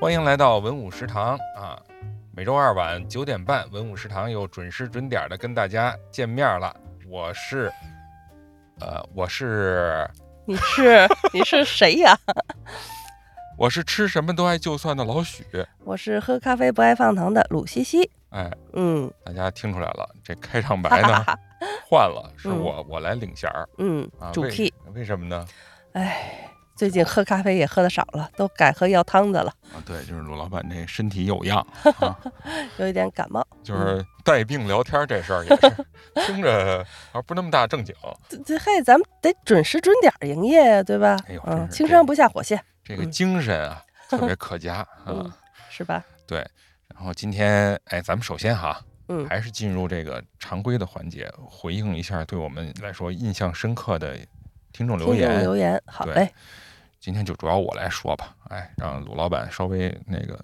欢迎来到文武食堂啊！每周二晚九点半，文武食堂又准时准点的跟大家见面了。我是，呃，我是，你是你是谁呀？我是吃什么都爱就算的老许。我是喝咖啡不爱放糖的鲁西西。哎，嗯大家听出来了，这开场白呢换了，是我我来领衔儿嗯啊。，主为 key。为什么呢？哎，最近喝咖啡也喝的少了，都改喝药汤子了，啊，对，就是鲁老板这身体有恙 啊，有一点感冒。就是带病聊天这事儿也是 听着啊不那么大正经。这这嘿，咱们得准时准点儿营业呀，对吧？嗯，哎呦真是这青山不下火线，这个嗯精神啊，特别可嘉嗯啊。，是吧？对，然后今天哎，咱们首先哈，嗯，还是进入这个常规的环节，回应一下对我们来说印象深刻的听众留听众言。留言，好嘞，今天就主要我来说吧，哎，让鲁老板稍微那个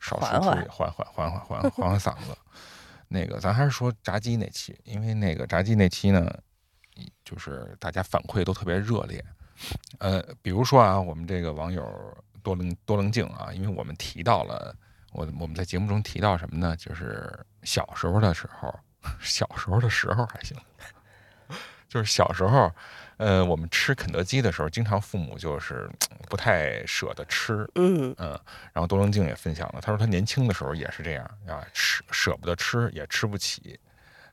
少说出缓缓缓缓缓缓缓缓缓嗓子。那个，咱还是说炸鸡那期，因为那个炸鸡那期呢，就是大家反馈都特别热烈。呃，比如说啊，我们这个网友多棱多棱镜啊，因为我们提到了我我们在节目中提到什么呢？就是小时候的时候，小时候的时候还行，就是小时候，呃，我们吃肯德基的时候，经常父母就是不太舍得吃，嗯。嗯，然后多棱镜也分享了，他说他年轻的时候也是这样啊，吃舍不得吃，也吃不起，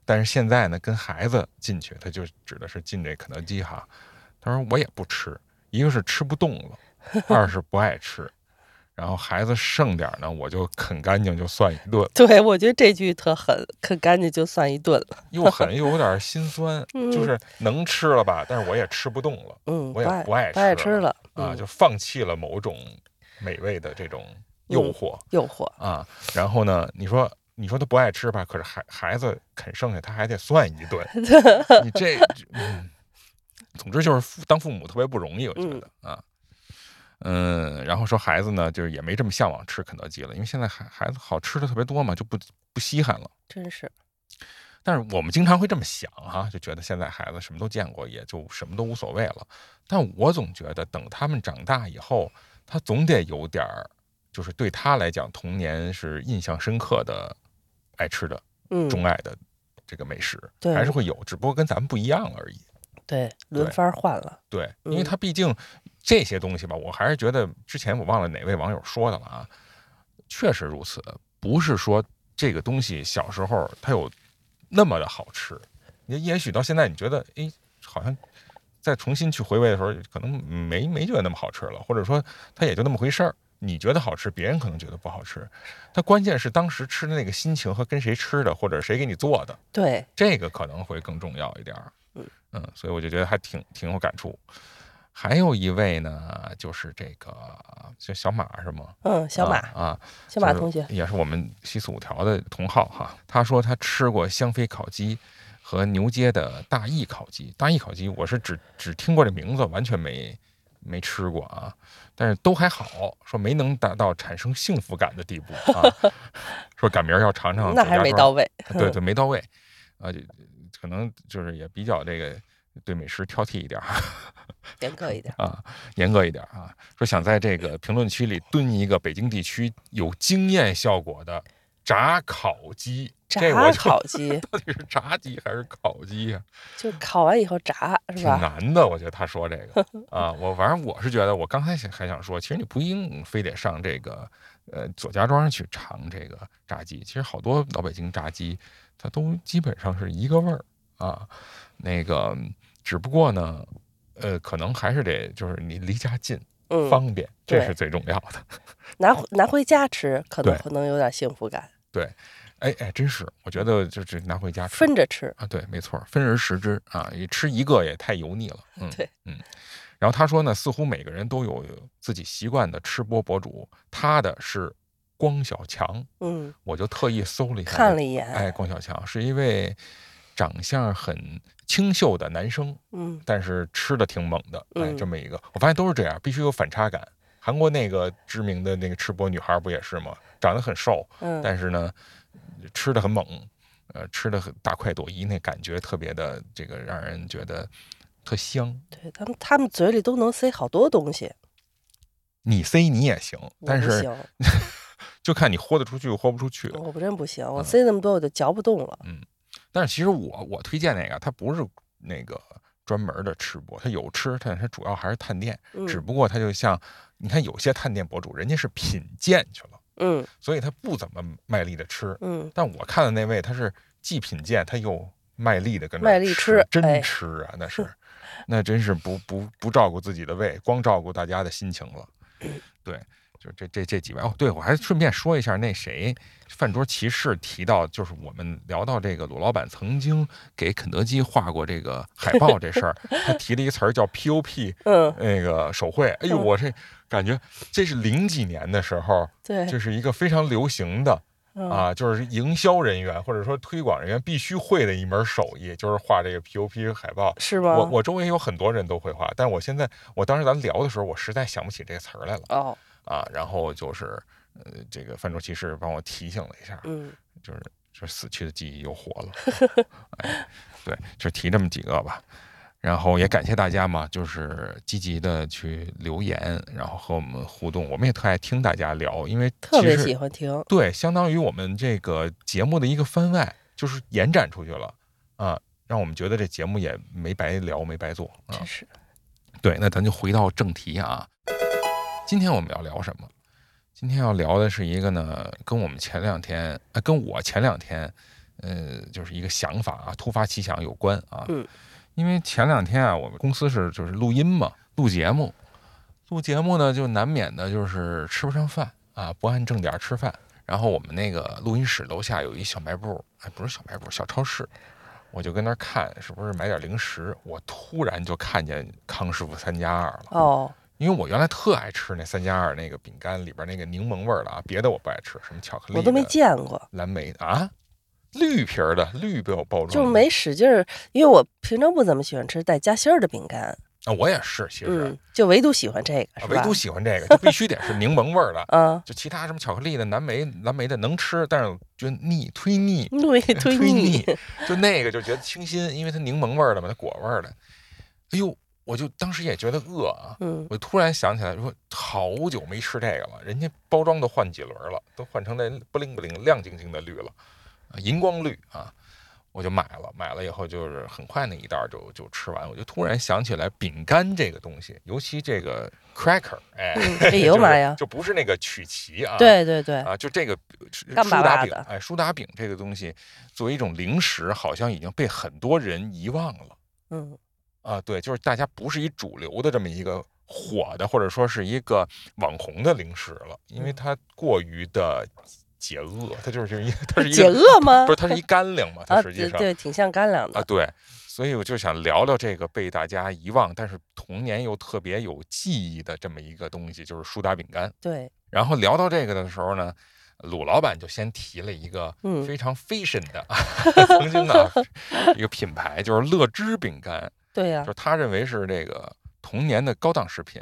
但是现在呢，跟孩子进去，他就指的是进这肯德基哈，他说我也不吃，一个是吃不动了，二是不爱吃，然后孩子剩点呢，我就啃干净就算一顿，对，我觉得这句特狠，啃干净就算一顿了。又狠 又有点心酸，就是能吃了吧，但是我也吃不动了嗯，我也不爱不爱吃吃了啊，嗯就放弃了某种美味的这种诱惑。诱惑。啊，然后呢，你说你说他不爱吃吧，可是孩孩子啃剩下，他还得算一顿，你这，嗯，总之就是父当父母特别不容易，我觉得啊，嗯，然后说孩子呢，就是也没这么向往吃肯德基了，因为现在孩孩子好吃的特别多嘛，就不不稀罕了。真是，但是我们经常会这么想哈、就觉得现在孩子什么都见过，也就什么都无所谓了。但我总觉得等他们长大以后，他总得有点儿，就是对他来讲，童年是印象深刻的、爱吃的、嗯，钟爱的这个美食，对还是会有，只不过跟咱们不一样而已。对，轮番换了。对，因为嗯他毕竟这些东西吧，我还是觉得之前我忘了哪位网友说的了啊，确实如此，不是说这个东西小时候它有那么的好吃，也也许到现在你觉得，哎，好像再重新去回味的时候，可能没没觉得那么好吃了，或者说它也就那么回事儿。你觉得好吃，别人可能觉得不好吃。它关键是当时吃的那个心情和跟谁吃的，或者谁给你做的，对，这个可能会更重要一点儿。嗯所以我就觉得还挺挺有感触。还有一位呢，就是这个就小马是吗？嗯，小马，啊，啊小马就是同学，也是我们西四五条的同号哈。他说他吃过香妃烤鸡和牛街的大义烤鸡。大义烤鸡我是只只听过这名字，完全没没吃过啊。但是都还好，说没能达到产生幸福感的地步啊。说赶明儿要尝尝那还没到位。对对，没到位，啊，就可能就是也比较这个对美食挑剔一点儿 严格一点。啊，严格一点啊。说想在这个评论区里蹲一个北京地区有惊艳效果的炸烤鸡，炸烤鸡 到底是炸鸡还是烤鸡呀、就烤完以后炸是挺？难的，我觉得他说这个啊，我反正我是觉得，我刚才想还想说，其实你不一定非得上这个呃左家庄去尝这个炸鸡，其实好多老北京炸鸡，它都基本上是一个味儿啊。那个只不过呢，呃，可能还是得就是你离家近，嗯，方便，这是最重要的。拿拿回家吃，可能可能有点幸福感。对哎哎，真是，我觉得就是拿回家吃分着吃，啊，对，没错，分而食之啊，你吃一个也太油腻了。嗯，对，嗯。然后他说呢，似乎每个人都有自己习惯的吃播博主，他的是光小强，嗯，我就特意搜了一下，看了一眼，哎，光小强是一位长相很清秀的男生，嗯，但是吃的挺猛的，哎，嗯。这么一个，我发现都是这样，必须有反差感。韩国那个知名的那个吃播女孩不也是吗？长得很瘦，嗯，但是呢，吃的很猛，呃，吃的很大快朵颐，那感觉特别的这个让人觉得特香。对他们他们嘴里都能塞好多东西，你塞你也行，但是 就看你豁得出去豁不出去。我不真不行，我嗯塞那么多我就嚼不动了。嗯但是其实我我推荐那个，它不是那个专门的吃播，它有吃，但是它主要还是探店，嗯只不过它就像你看有些探店博主，人家是品鉴去了，嗯所以他不怎么卖力的吃。嗯，但我看的那位，他是既品鉴，他又卖力的跟着卖力吃吃真哎吃啊，那是，那真是不不不照顾自己的胃，光照顾大家的心情了。对，就这这这几位哦，对我还顺便说一下，那谁饭桌骑士提到，就是我们聊到这个鲁老板曾经给肯德基画过这个海报这事儿，他提了一个词儿叫 POP，嗯，那个手绘，哎呦，嗯我这感觉这是零几年的时候，对，这是一个非常流行的。嗯啊，就是营销人员或者说推广人员必须会的一门手艺，就是画这个 POP 海报。是吗？我我周围有很多人都会画，但是我现在我当时咱聊的时候，我实在想不起这个词儿来了哦，啊。然后就是呃，这个泛舟骑士帮我提醒了一下，嗯就是就是死去的记忆又活了。哎，对，就提这么几个吧。然后也感谢大家嘛，就是积极的去留言，然后和我们互动。我们也特爱听大家聊，因为特别喜欢听。对，相当于我们这个节目的一个番外，就是延展出去了啊，让我们觉得这节目也没白聊，没白做啊真。是，对，那咱就回到正题啊，今天我们要聊什么？今天要聊的是一个呢，跟我们前两天，呃，跟我前两天，呃，就是一个想法啊，突发奇想有关啊。嗯。因为前两天啊，我们公司是就是录音嘛，录节目，录节目呢就难免的就是吃不上饭啊，不按正点吃饭。然后我们那个录音室楼下有一小卖部，哎，不是小卖部，小超市，我就跟那儿看是不是买点零食。我突然就看见康师傅三加二了，哦，因为我原来特爱吃那三加二那个饼干里边那个柠檬味儿的啊，别的我不爱吃，什么巧克力、我都没见过，蓝莓啊，绿皮儿的绿包包装，就没使劲儿，因为我平常不怎么喜欢吃带夹心儿的饼干，啊，我也是，其实、嗯，就唯独喜欢这个，唯独喜欢这个，就必须得是柠檬味儿的。啊，就其他什么巧克力的、蓝莓、蓝莓的能吃，但是觉得腻，忒腻，对，推忒腻，就那个就觉得清新，因为它柠檬味儿的嘛，它果味儿的。哎呦，我就当时也觉得饿啊，嗯，我突然想起来说，好久没吃这个了，人家包装都换几轮了，都换成那不灵不灵、亮晶晶的绿了，啊荧光绿啊，我就买了。买了以后就是很快那一袋就就吃完，我就突然想起来饼干这个东西，尤其这个 cracker，哎，呦 妈呀就不是那个曲奇啊，对对对，啊，就这个苏打饼，哎，苏打饼这个东西作为一种零食，好像已经被很多人遗忘了。嗯，啊，对，就是大家不是一主流的这么一个火的，或者说是一个网红的零食了，因为嗯它过于的解饿，它就是一它是一解饿吗？不是它是一干粮嘛，它啊，实际上对对，挺像干粮的啊，对，所以我就想聊聊这个被大家遗忘，但是童年又特别有记忆的这么一个东西，就是苏打饼干。对，然后聊到这个的时候呢，鲁老板就先提了一个嗯非常 fashion 的，曾经的一个品牌，就是乐之饼干。对呀就，是他认为是这个童年的高档食品。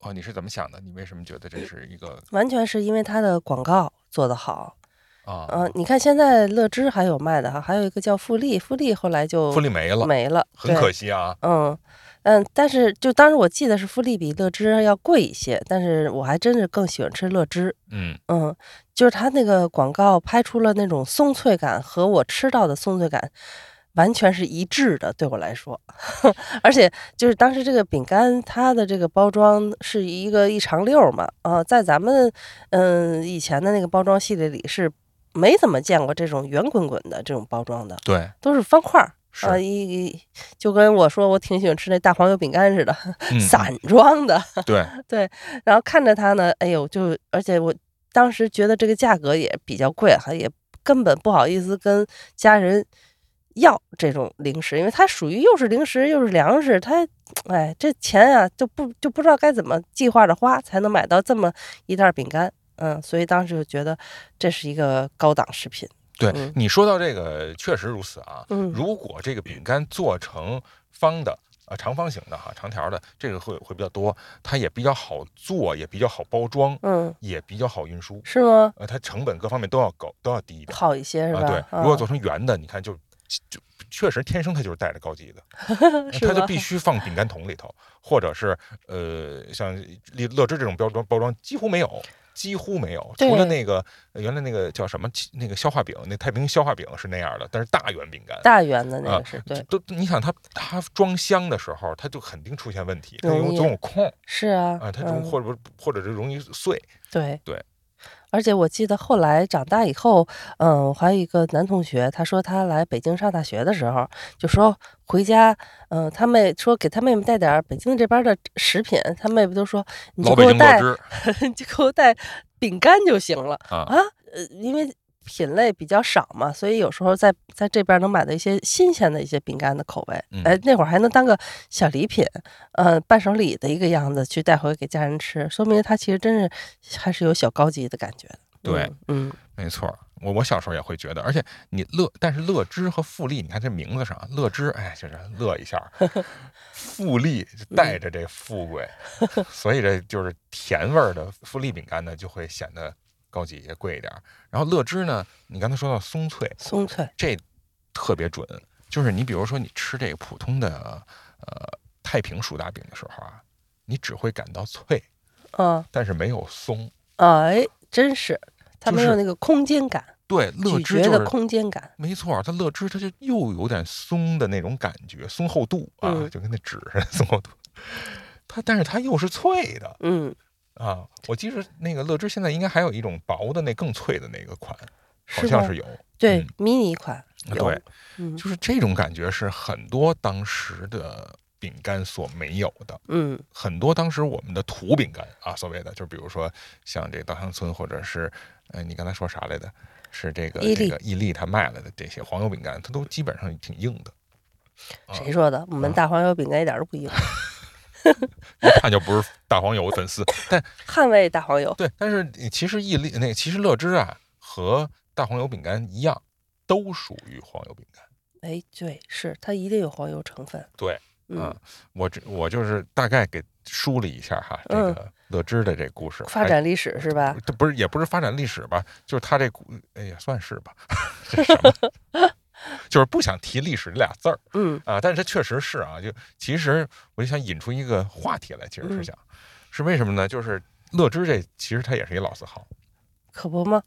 哦，你是怎么想的？你为什么觉得这是一个完全是因为它的广告做得好。啊？嗯，你看现在乐之还有卖的哈，还有一个叫富力，富力后来就富力没了，没了，很可惜啊。嗯嗯，但是就当时我记得是富力比乐之要贵一些，但是我还真是更喜欢吃乐之。嗯嗯，就是它那个广告拍出了那种松脆感，和我吃到的松脆感完全是一致的，对我来说。而且就是当时这个饼干，它的这个包装是一个一长溜儿嘛，啊、在咱们嗯以前的那个包装系列里是没怎么见过这种圆滚滚的这种包装的，对，都是方块儿。是啊，一一就跟我说我挺喜欢吃那大黄油饼干似的，嗯散装的。对，然后看着它呢，哎呦，就而且我当时觉得这个价格也比较贵，哈，也根本不好意思跟家人要这种零食，因为它属于又是零食又是粮食，它，哎，这钱啊就不就不知道该怎么计划着花才能买到这么一袋饼干，嗯，所以当时就觉得这是一个高档食品，对嗯你说到这个，确实如此啊。嗯如果这个饼干做成方的。啊，长方形的哈，长条的，这个会会比较多，它也比较好做，也比较好包装，嗯，也比较好运输。是吗？呃，它成本各方面都要高，都要低一点好一些是吧？啊。对，啊如果做成圆的，你看就就确实天生它就是带着高级的，是吧它就必须放饼干桶里头，或者是呃像乐乐之这种包装包装几乎没有。几乎没有，除了那个呃原来那个叫什么那个消化饼，那太平消化饼是那样的，但是大圆饼干，大圆的那啊个是对，都你想它它装箱的时候，它就肯定出现问题，它有总有空是啊，啊，它容嗯或者或者是容易碎，对对。而且我记得后来长大以后，嗯，我还有一个男同学，他说他来北京上大学的时候，就说回家，嗯，他妹说给他妹妹带点儿北京这边的食品，他妹妹都说你就给我带，就给我带饼干就行了啊，啊，呃，因为品类比较少嘛，所以有时候在在这边能买到一些新鲜的一些饼干的口味，嗯。哎，那会儿还能当个小礼品，呃，伴手礼的一个样子去带回给家人吃，说明他其实真是还是有小高级的感觉的。对嗯，嗯，没错儿，我我小时候也会觉得，而且你乐，但是乐之和富丽，你看这名字上，乐之，哎，就是乐一下儿，富丽就带着这富贵，所以这就是甜味儿的富丽饼干呢，就会显得高级也贵一点儿。然后乐之呢，你刚才说到松脆，松脆，这特别准，就是你比如说你吃这个普通的呃太平薯大饼的时候啊，你只会感到脆，嗯，但是没有松。哎，真是，它没有那个空间感，对，乐咀之就是嚼的空间感。没错，它乐之它就又有点松的那种感觉，松厚度啊，嗯就跟那纸似的松厚度。它但是它又是脆的嗯，啊！我记着那个乐之现在应该还有一种薄的那更脆的那个款，好像是有。对嗯，迷你款有对，嗯就是这种感觉是很多当时的饼干所没有的。嗯很多当时我们的土饼干啊，所谓的就比如说像这个稻香村，或者是呃，你刚才说啥来的？是这个这个伊利他卖了的这些黄油饼干，它都基本上挺硬的，啊谁说的？我们啊大黄油饼干一点都不硬，一看就不是大黄油粉丝。但 捍卫大黄油。对，但是其实伊利那个其实乐之啊和大黄油饼干一样，都属于黄油饼干。哎，对，是它一定有黄油成分。对，嗯啊，我这我就是大概给梳理一下哈，这嗯个乐之的这故事还发展历史是吧？这不是也不是发展历史吧，就是他这股哎也算是吧，这什么，就是不想提历史这俩字儿嗯啊，但是它确实是啊，就其实我就想引出一个话题来，其实是嗯想，是为什么呢？就是乐之这其实它也是一老字号，可不吗？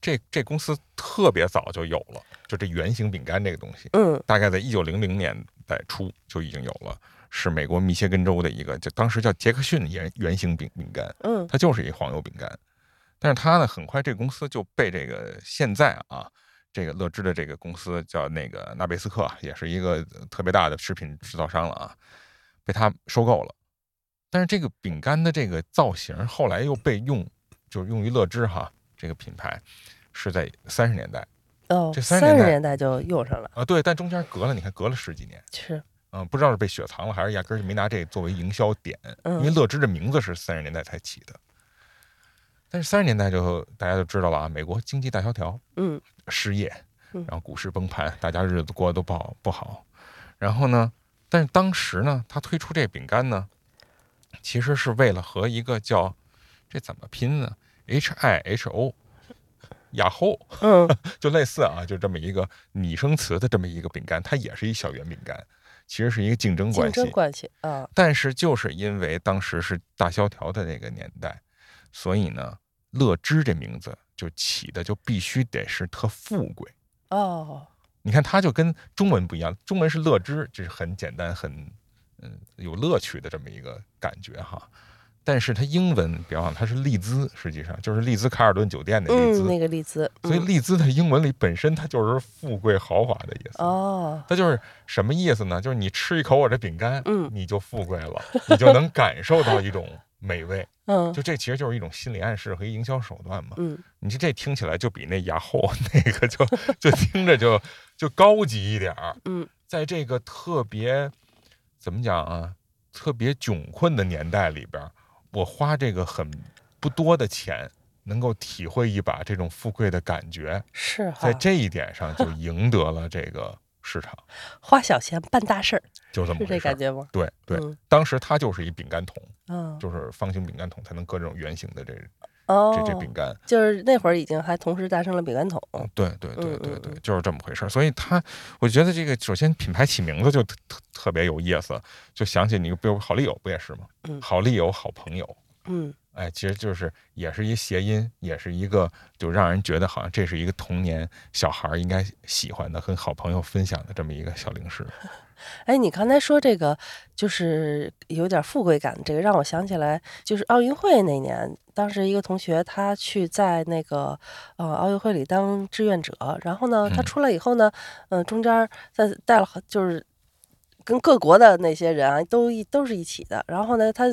这这公司特别早就有了，就这圆形饼干这个东西，嗯大概在一九零零年代初就已经有了，是美国密歇根州的一个，就当时叫杰克逊圆圆形饼饼干，嗯它就是一黄油饼干。但是它呢，很快这个公司就被这个现在啊，这个乐之的这个公司叫那个纳贝斯克，也是一个特别大的食品制造商了啊，被他收购了。但是这个饼干的这个造型后来又被用，就是用于乐之哈这个品牌，是在三十年代哦，这三十年代就用上了，啊，对，但中间隔了，你看隔了十几年，是嗯，不知道是被雪藏了，还是压根儿就没拿这作为营销点，因为嗯乐之的名字是三十年代才起的。但是三十年代就大家都知道了啊，美国经济大萧条，嗯失业，嗯然后股市崩盘，大家日子过得都不好不好。然后呢，但是当时呢，他推出这饼干呢，其实是为了和一个叫这怎么拼呢？H I H O，雅后，嗯 就类似啊，就这么一个拟声词的这么一个饼干，它也是一小圆饼干，其实是一个竞争关系。竞争关系啊，但是就是因为当时是大萧条的那个年代，所以呢，乐之这名字就起的就必须得是特富贵。哦，你看，它就跟中文不一样，中文是乐之，这是很简单、很嗯有乐趣的这么一个感觉哈。但是它英文，别忘了它是利兹，实际上就是利兹卡尔顿酒店的利兹，嗯，那个丽兹，所以嗯丽兹在英文里本身它就是富贵豪华的意思。哦，它就是什么意思呢？就是你吃一口我这饼干，嗯你就富贵了，你就能感受到一种美味。嗯就这其实就是一种心理暗示和营销手段嘛。嗯你这这听起来就比那雅后 那个就就听着就就高级一点儿。嗯，在这个特别怎么讲啊，特别窘困的年代里边儿，我花这个很不多的钱，能够体会一把这种富贵的感觉，是哈在，这一点上就赢得了这个市场，花小钱办大事儿，就这么回事儿。这感觉吗？对对，嗯当时它就是一饼干桶，嗯就是方形饼干桶才能搁这种圆形的这哦，这这饼干。就是那会儿已经还同时诞生了饼干桶。对对对对对就是这么回事儿。所以它，我觉得这个首先品牌起名字就特特特别有意思，就想起你，比如好丽友不也是吗？嗯好丽友，好朋友。嗯哎，其实就是也是一谐音，也是一个就让人觉得好像这是一个童年小孩儿应该喜欢的，跟好朋友分享的这么一个小零食。哎，你刚才说这个就是有点富贵感，这个让我想起来，就是奥运会那年，当时一个同学他去在那个呃奥运会里当志愿者，然后呢，他嗯。出来以后呢，嗯、中间儿在带了好就是跟各国的那些人啊，都一都是一起的，然后呢，他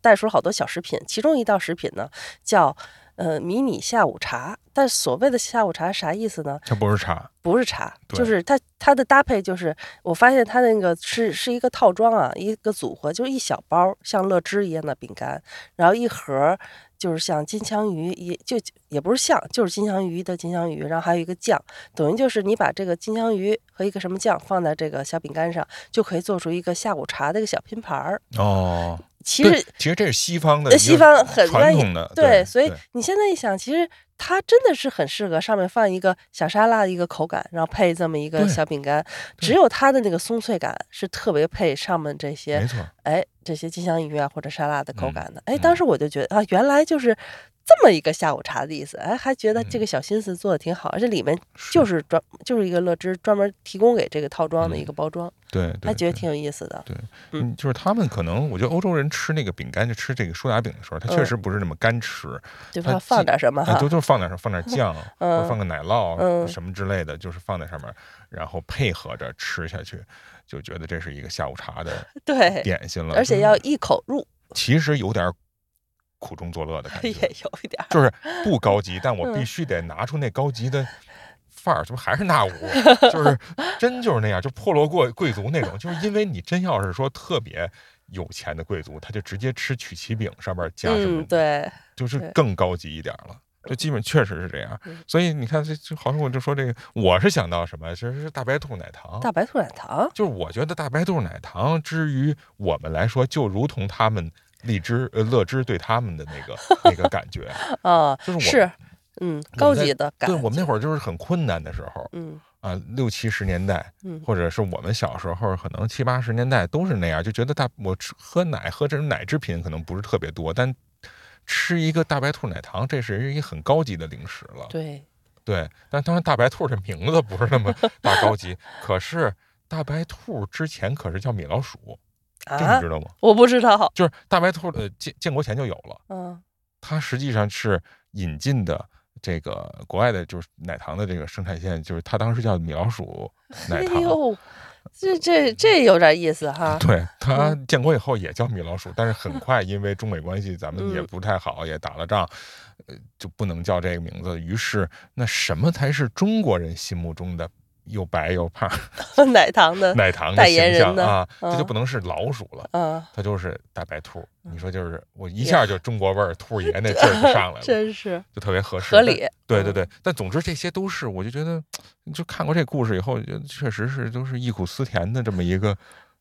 带出了好多小食品，其中一道食品呢叫呃迷你下午茶，但所谓的下午茶啥意思呢？它不是茶，不是茶，就是它它的搭配就是，我发现它那个是是一个套装啊，一个组合，就是一小包像乐之一样的饼干，然后一盒就是像金枪鱼，也就也不是像，就是金枪鱼的金枪鱼，然后还有一个酱，等于就是你把这个金枪鱼和一个什么酱放在这个小饼干上，就可以做出一个下午茶的一个小拼盘儿。哦，其实其实这是西方的西方很传统的，对，所以你现在一想，其实它真的是很适合上面放一个小沙拉的一个口感，然后配这么一个小饼干，只有它的那个松脆感是特别配上面这些没错，哎这些金枪鱼啊或者沙拉的口嗯感的。哎，嗯。当时我就觉得啊，原来就是这么一个下午茶的意思，哎，还觉得这嗯。个小心思做的挺好，而且里面就是专就是一个乐之专门提供给这个套装的一个包装，对还觉得挺有意思的。对。嗯，就是他们可能，我觉得欧洲人吃那个饼干，就吃这个苏打饼的时候，他确嗯。实不是那么干吃，就是它它既放点什么哎，哈都，就放点什么放点酱，嗯。放个奶酪嗯。什么之类的，就是放在上面，然后配合着吃下去，就觉得这是一个下午茶的 对，点心了。而且要一口入，其实有点苦中作乐的感 觉也，有一点。就是不高级，但我必嗯须得拿出那高级的。范儿，这不还是那屋？就是真就是那样，就破落过贵族那种。就是因为你真要是说特别有钱的贵族，他就直接吃曲奇饼，上面加什么，嗯，对，就是更高级一点了。就基本确实是这样嗯，所以你看，这就好像我就说这个，我是想到什么，其实是大白兔奶糖。大白兔奶糖，就是我觉得大白兔奶糖，之于我们来说，就如同他们荔枝呃乐之对他们的那个那个感觉，啊，就是我是，嗯，高级的感觉，对我们那会儿就是很困难的时候嗯啊，六七十年代，嗯或者是我们小时候，可能七八十年代都是那样，就觉得大我吃喝奶喝这种奶制品可能不是特别多，但吃一个大白兔奶糖，这是一个很高级的零食了。对，对，但当然大白兔这名字不是那么大高级，可是大白兔之前可是叫米老鼠，这啊你知，道吗？我不知道，就是大白兔呃建建国前就有了，嗯它实际上是引进的。这个国外的就是奶糖的这个生产线，就是它当时叫米老鼠 奶糖，哎呦，这这这有点意思哈，对，它嗯建国以后也叫米老鼠，但是很快因为中美关系咱们也嗯不太好，也打了仗，呃，就不能叫这个名字。于是，那什么才是中国人心目中的又白又胖 奶糖的，奶糖的形象啊？这就嗯不能是老鼠了，嗯，它就是大白兔。你说就是我一下就中国味儿，兔爷那劲儿就上来了，真是就特别合适，合理，嗯，对对对，但总之这些都是，我就觉得，就看过这故事以后，我觉得确实是都是忆苦思甜的这么一个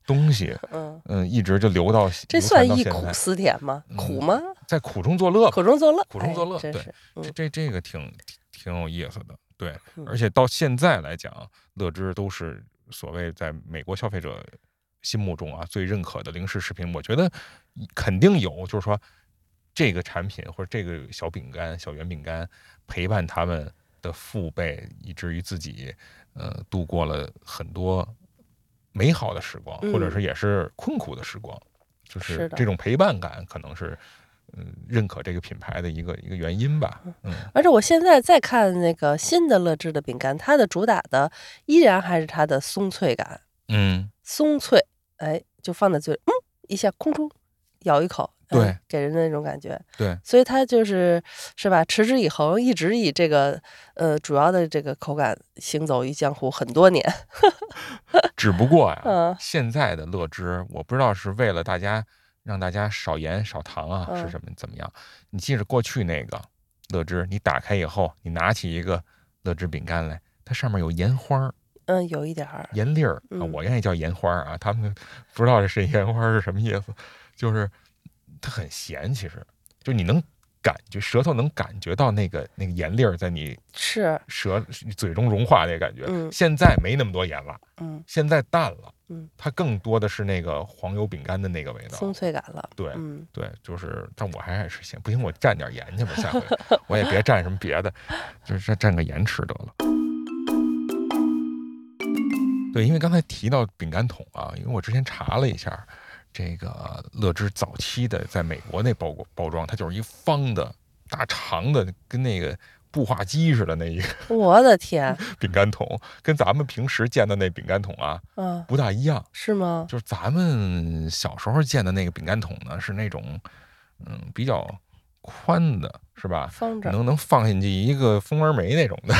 东西。嗯，嗯，一直就留到这算忆苦思甜吗？苦嗯吗？在苦中作乐，苦中作乐，苦中作乐对这这这个挺挺有意思的，对，嗯而且到现在来讲，乐之都是所谓在美国消费者心目中啊最认可的零食食品。我觉得肯定有，就是说这个产品或者这个小饼干、小圆饼干陪伴他们的父辈，以至于自己呃度过了很多美好的时光，或者嗯是也是困苦的时光，就是这种陪伴感可能是。嗯，认可这个品牌的一个一个原因吧。嗯，而且我现在再看那个新的乐之的饼干，它的主打的依然还是它的松脆感，嗯，松脆，哎，就放在嘴里，嗯，一下空中咬一口，哎对给人的那种感觉。对，所以它就是是吧，持之以恒，一直以这个呃主要的这个口感行走于江湖很多年。只不过呀、嗯现在的乐之，我不知道是为了大家让大家少盐少糖啊，嗯是什么怎么样？你记着过去那个乐之，你打开以后，你拿起一个乐之饼干来，它上面有盐花儿、嗯，有一点儿，盐粒儿啊，嗯我愿意叫盐花儿啊，他们不知道这是盐花儿是什么意思，就是它很咸，其实就你能感觉舌头能感觉到那个那个盐粒儿在你是，舌嘴中融化那个感觉。嗯现在没那么多盐了，嗯，现在淡了，嗯，它更多的是那个黄油饼干的那个味道。松脆感了。对嗯，对，就是，但我还爱吃咸，不行我蘸点盐去吧，下回我也别蘸什么别的，就是蘸个盐吃得了。对，因为刚才提到饼干桶啊，因为我之前查了一下，这个乐之早期的在美国那包包装，它就是一方的大长的，跟那个步话机似的那一个 我的天，饼干桶，跟咱们平时见的那饼干桶啊嗯，不大一样。是吗？就是咱们小时候见的那个饼干桶呢，是那种嗯比较宽的，是吧？能能放进去一个蜂窝煤那种的，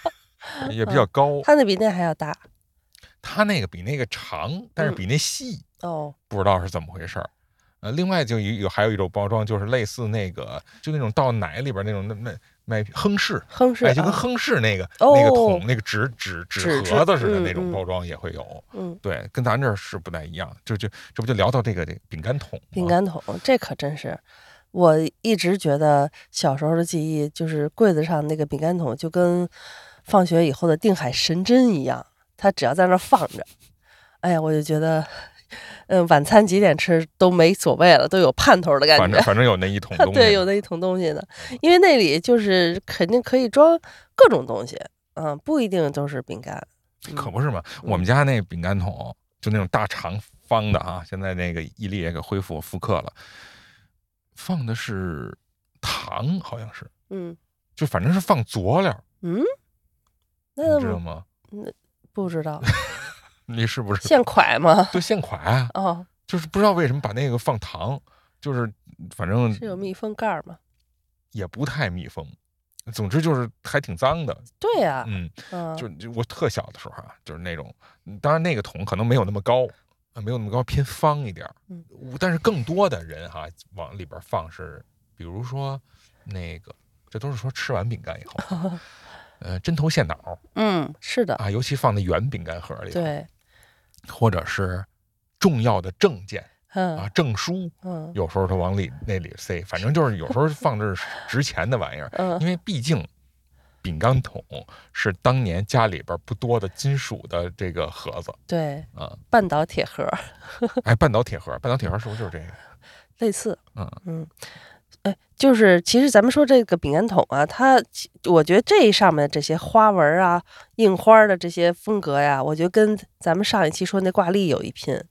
也比较高。它那比那还要大。它那个比那个长，但是嗯比那细，哦，不知道是怎么回事儿。呃，另外就有有还有一种包装，就是类似那个就那种倒奶里边那种那那卖卖亨氏，亨氏哎，就跟啊亨氏那个、哦那个桶那个纸纸纸盒子似的那种包装也会有。嗯，对，跟咱这儿是不太一样。就就这不就聊到这个这个饼干桶？饼干桶，这可真是，我一直觉得小时候的记忆就是柜子上那个饼干桶，就跟放学以后的定海神针一样，它只要在那儿放着，哎呀，我就觉得，嗯，晚餐几点吃都没所谓了，都有盼头的感觉反正。反正有那一桶 东西。对，有那一桶东西的，因为那里就是肯定可以装各种东西，嗯，不一定都是饼干。嗯可不是嘛，我们家那饼干桶就那种大长方的啊，现在那个伊利也给恢复复刻了，放的是糖，好像是，嗯就反正是放佐料，嗯，你那知道吗？那不知道 你是不是？现蒯吗？对现蒯啊，哦，就是不知道为什么把那个放糖，就是反正是有密封盖儿吗？也不太密封，总之就是还挺脏的，对呀、嗯。嗯，就就我特小的时候啊，就是那种，嗯当然那个桶可能没有那么高，啊，没有那么高，偏方一点儿。嗯但是更多的人哈、往里边放是，比如说那个，这都是说吃完饼干以后，呃，针头线脑嗯，是的，啊，尤其放在圆饼干盒里，，对，或者是重要的证件嗯。啊、证书，嗯。有时候他往里那里塞，反正就是有时候放这是值钱的玩意儿，嗯。因为毕竟饼干桶是当年家里边不多的金属的这个盒子对，啊。半岛铁盒 哎，半岛铁盒，半岛铁盒是不是就是这个？类似，嗯。嗯，哎，就是其实咱们说这个饼干桶啊，它我觉得这上面这些花纹啊、印花的这些风格呀，我觉得跟咱们上一期说那挂历有一拼，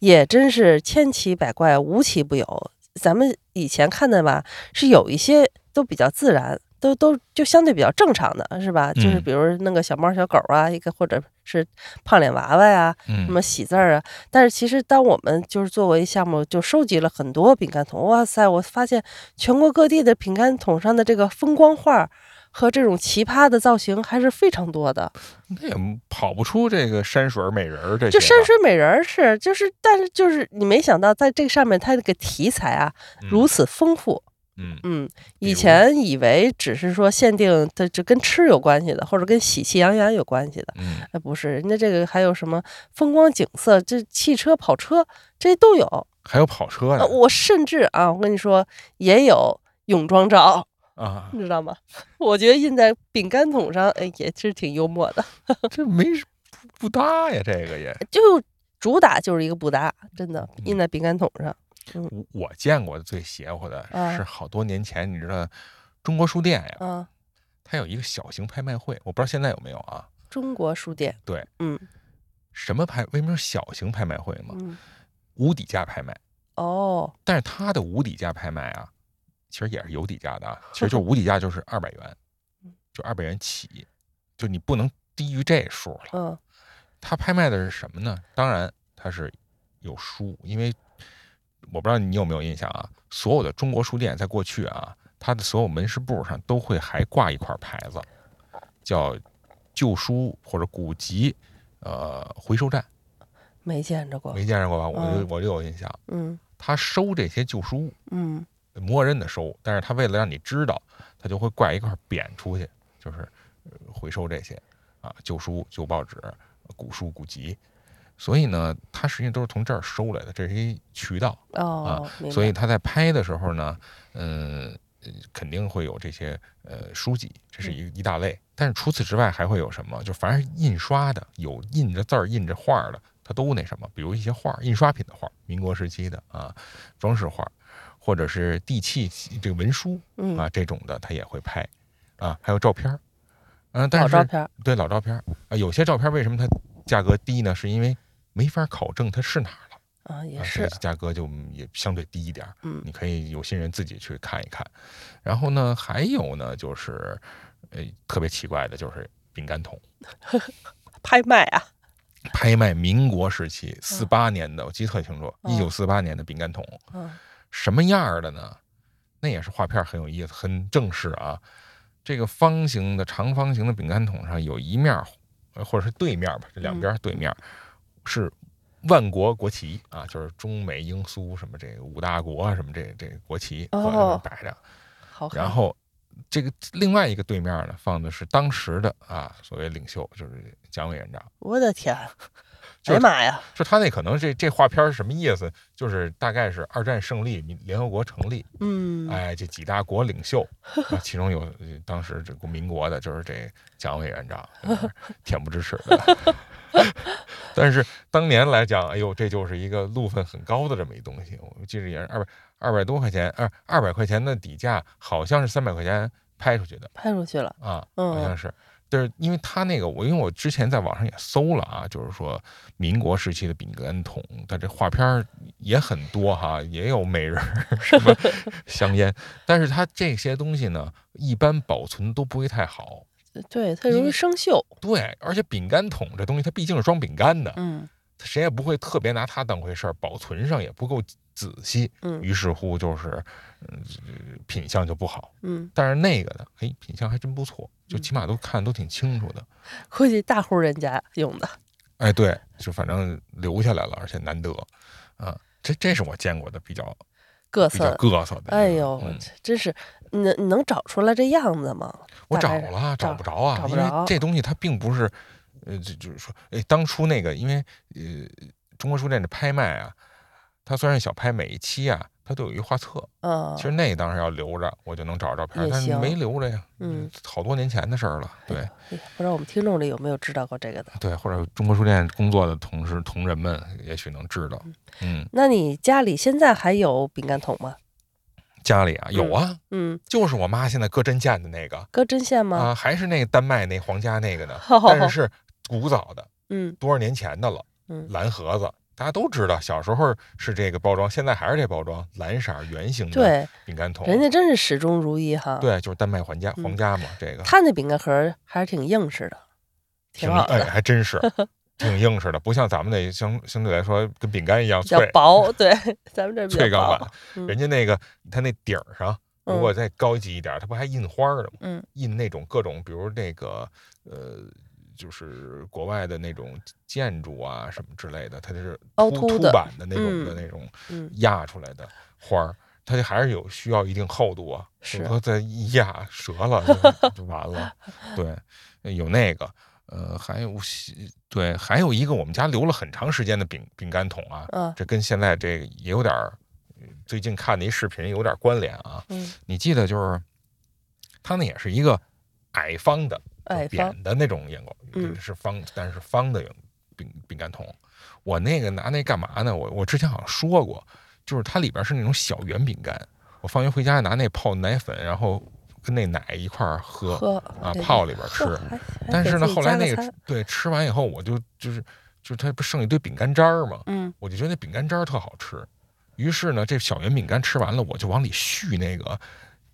也真是千奇百怪，无奇不有。咱们以前看的吧，是有一些都比较自然，都都就相对比较正常的，是吧？就是嗯比如弄个小猫小狗啊，一个或者是胖脸娃娃呀，嗯什么喜字儿啊。但是其实当我们就是作为项目，就收集了很多饼干桶，哇塞，我发现全国各地的饼干桶上的这个风光画和这种奇葩的造型还是非常多的。那也跑不出这个山水美人儿这。就山水美人儿是，就是，但是就是你没想到，在这上面它这个题材啊嗯如此丰富。嗯嗯，以前以为只是说限定它，就跟吃有关系的，或者跟喜气洋洋有关系的。嗯哎，不是，人家这个还有什么风光景色，这汽车、跑车这些都有。还有跑车呢呃我甚至啊，我跟你说，也有泳装照，啊，你知道吗？我觉得印在饼干桶上，哎，也是挺幽默的。这没不不搭呀，这个也。就主打就是一个不搭，真的嗯印在饼干桶上。我我见过的最邪乎的啊是好多年前，你知道中国书店呀，啊，它有一个小型拍卖会，我不知道现在有没有啊？中国书店，对，嗯什么拍？为什么是小型拍卖会嘛？嗯，无底价拍卖。哦，但是它的无底价拍卖啊，其实也是有底价的啊，其实就无底价就是二百元，就二百元起，就你不能低于这数了。嗯它拍卖的是什么呢？当然它是有书，因为我不知道你有没有印象啊，所有的中国书店在过去啊，它的所有门市部上都会还挂一块牌子，叫旧书或者古籍，呃，回收站，没见着过。没见着过吧？我就嗯我就有印象，嗯他收这些旧书，嗯默认的收，但是他为了让你知道，他就会挂一块匾出去，就是呃回收这些啊旧书、旧报纸、古书、古籍。所以呢，它实际上都是从这儿收来的，这是一渠道。哦，明白所以他在拍的时候呢，嗯，呃肯定会有这些呃书籍，这是一一大类。但是除此之外还会有什么？就凡是印刷的、有印着字儿、印着画儿的，它都那什么，比如一些画儿，印刷品的画儿，民国时期的啊，装饰画儿，或者是地契这个文书嗯，啊这种的，他也会拍啊，还有照片儿，嗯、但是老照片，对老照片儿啊，有些照片儿为什么它价格低呢？是因为没法考证它是哪儿了。啊，也啊，是价格就也相对低一点儿。嗯你可以有心人自己去看一看。然后呢，还有呢，就是呃特别奇怪的，就是饼干桶 拍卖啊，拍卖，民国时期四八年的，我记得特清楚，嗯一九四八年的饼干桶，嗯什么样儿的呢？那也是画片很有意思，很正式啊。这个方形的长方形的饼干桶上有一面或者是对面吧，这两边对面儿是万国国旗啊，就是中美英苏什么这个五大国啊，什么这这个国旗搁在那摆着。好，然后这个另外一个对面呢，放的是当时的啊所谓领袖，就是蒋委员长。我的天，就是哎呀妈呀，说他那可能这这画片是什么意思？就是大概是二战胜利，民联合国成立，嗯，哎，这几大国领袖，啊，其中有呃当时这个民国的，就是这蒋委员长，恬不知耻的。但是当年来讲，哎呦，这就是一个路分很高的这么一东西。我记得也是二百二百多块钱，二二百块钱的底价，好像是三百块钱拍出去的拍出去了，啊，嗯好像是。就是因为他那个，我因为我之前在网上也搜了啊，就是说民国时期的饼干桶，它这画片儿也很多哈，也有美人什么 香烟，但是它这些东西呢，一般保存都不会太好。对，它容易生锈，对，而且饼干桶这东西它毕竟是装饼干的，嗯谁也不会特别拿它当回事儿，保存上也不够仔细，嗯于是乎就是，嗯，品相就不好。嗯，但是那个呢，哎，品相还真不错，就嗯起码都看都挺清楚的。估计大户人家用的，哎，对，就反正留下来了，而且难得，啊，这这是我见过的比较各色。各色的。哎呦，嗯真是，你能你能找出来这样子吗？我找了，找找不着啊，因为找不着这东西它并不是，呃，就就是说，哎，当初那个，因为呃，中国书店的拍卖啊，它虽然小拍，每一期啊，它都有一画册，嗯，其实那当时要留着，我就能找着照片，但没留着呀，嗯，好多年前的事儿了，对不知道我们听众里有没有知道过这个的？对，或者中国书店工作的同事同仁们也许能知道，嗯，那你家里现在还有饼干桶吗？家里啊有啊，嗯，就是我妈现在搁针线的那个搁针线吗？啊，还是那个丹麦那皇家那个的，好好好但是是古早的，嗯多少年前的了，嗯蓝盒子。大家都知道，小时候是这个包装，现在还是这包装，蓝色圆形的对，饼干桶。人家真是始终如一哈。，对，就是丹麦皇家嗯皇家嘛，这个他那饼干盒还是挺硬实的，挺好哎，还真是 挺硬实的，不像咱们那相相对来说跟饼干一样 比较脆薄。对，咱们这脆钢板。。嗯人家那个它那底儿上，如果再高级一点，它不还印花儿的吗？嗯印那种各种，比如那个呃，就是国外的那种建筑啊什么之类的，它就是凸凸凹凸的版的那种的嗯那种嗯压出来的花儿，它就还是有需要一定厚度啊，是否则再一压折了就 就完了。对，有那个。呃，还有西对，还有一个我们家留了很长时间的饼饼干桶啊，嗯这跟现在这个也有点儿，呃最近看的一视频有点关联啊。嗯，你记得就是，它那也是一个矮方的、矮扁的那种眼光，嗯是方，但是方的饼饼干桶。我那个拿那干嘛呢？我我之前好像说过，就是它里边是那种小圆饼干，我放学回家拿那泡奶粉，然后跟那奶一块儿喝喝啊，泡里边吃但是呢，后来那个对吃完以后，我就就是就是它不剩一堆饼干渣儿嘛，嗯我就觉得那饼干渣儿特好吃。于是呢，这小圆饼干吃完了，我就往里续那个